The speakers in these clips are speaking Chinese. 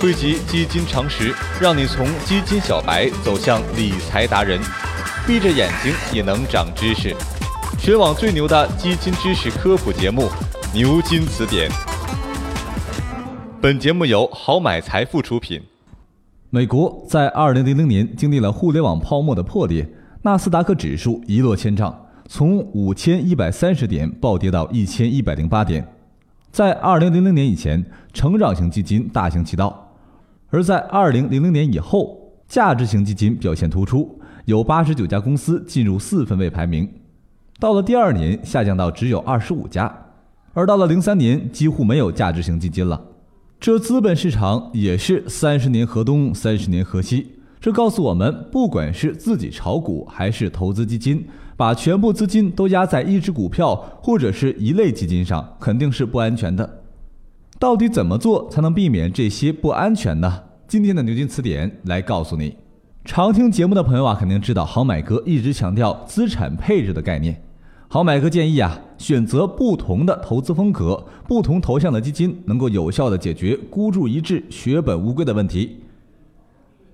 汇集基金常识，让你从基金小白走向理财达人，闭着眼睛也能长知识。全网最牛的基金知识科普节目《牛津词典》。本节目由好买财富出品。美国在二零零零年经历了互联网泡沫的破裂，纳斯达克指数一落千丈，从五千一百三十点暴跌到一千一百零八点。在二零零零年以前，成长型基金大行其道，而在二零零零年以后，价值型基金表现突出，有八十九家公司进入四分位排名。到了第二年，下降到只有二十五家，而到了零三年，几乎没有价值型基金了。这资本市场也是三十年河东，三十年河西。这告诉我们，不管是自己炒股还是投资基金，把全部资金都压在一只股票或者是一类基金上，肯定是不安全的。到底怎么做才能避免这些不安全呢？今天的牛津词典来告诉你。常听节目的朋友啊，肯定知道好买哥一直强调资产配置的概念。好买哥建议啊，选择不同的投资风格、不同头像的基金，能够有效的解决孤注一掷、血本无归的问题。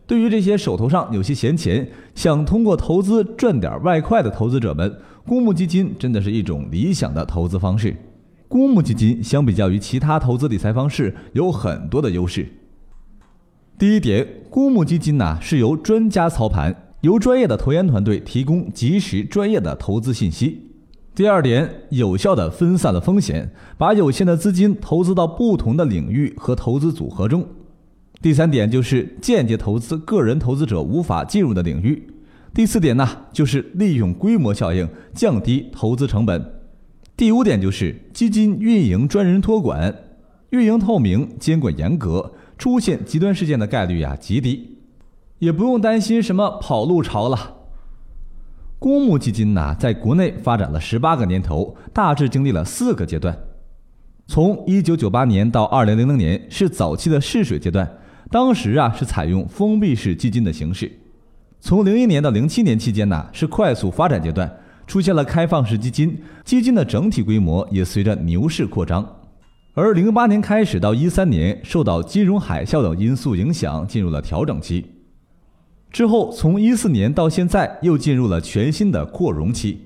对于这些手头上有些闲钱，想通过投资赚点外快的投资者们，公募基金真的是一种理想的投资方式。公募基金相比较于其他投资理财方式有很多的优势。第一点，公募基金呢是由专家操盘，由专业的投研团队提供及时专业的投资信息。第二点，有效的分散了风险，把有限的资金投资到不同的领域和投资组合中。第三点就是间接投资个人投资者无法进入的领域。第四点呢，就是利用规模效应降低投资成本。第五点就是基金运营专人托管，运营透明，监管严格，出现极端事件的概率呀极低，也不用担心什么跑路潮了。公募基金呢，在国内发展了十八个年头，大致经历了四个阶段。从一九九八年到二零零零年是早期的试水阶段。当时啊是采用封闭式基金的形式，从零一年到零七年期间呢是快速发展阶段，出现了开放式基金，基金的整体规模也随着牛市扩张。而零八年开始到一三年，受到金融海啸等因素影响，进入了调整期。之后从一四年到现在又进入了全新的扩容期。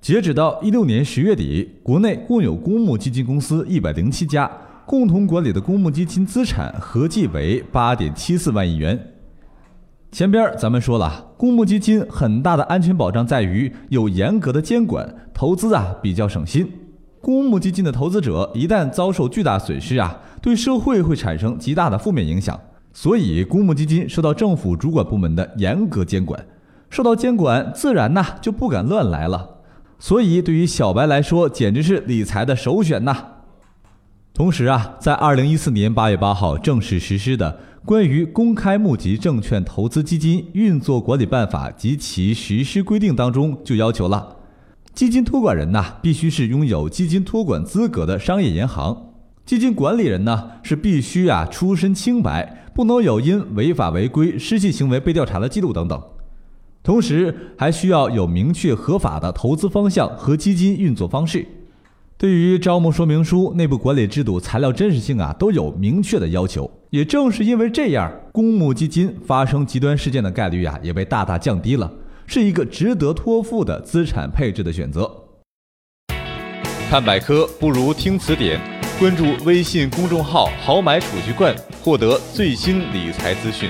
截止到一六年十月底，国内共有公募基金公司一百零七家。共同管理的公募基金资产合计为八点七四万亿元。前边咱们说了，公募基金很大的安全保障在于有严格的监管，投资啊比较省心。公募基金的投资者一旦遭受巨大损失啊，对社会会产生极大的负面影响。所以，公募基金受到政府主管部门的严格监管，受到监管，自然呐就不敢乱来了。所以，对于小白来说，简直是理财的首选呐。同时啊，在二零一四年八月八号正式实施的《关于公开募集证券投资基金运作管理办法及其实施规定》当中，就要求了，基金托管人呐必须是拥有基金托管资格的商业银行，基金管理人呢是必须啊出身清白，不能有因违法违规、失信行为被调查的记录等等。同时，还需要有明确合法的投资方向和基金运作方式。对于招募说明书、内部管理制度、材料真实性啊，都有明确的要求。也正是因为这样，公募基金发生极端事件的概率呀，也被大大降低了，是一个值得托付的资产配置的选择。看百科不如听词典，关注微信公众号“好买储蓄罐”，获得最新理财资讯。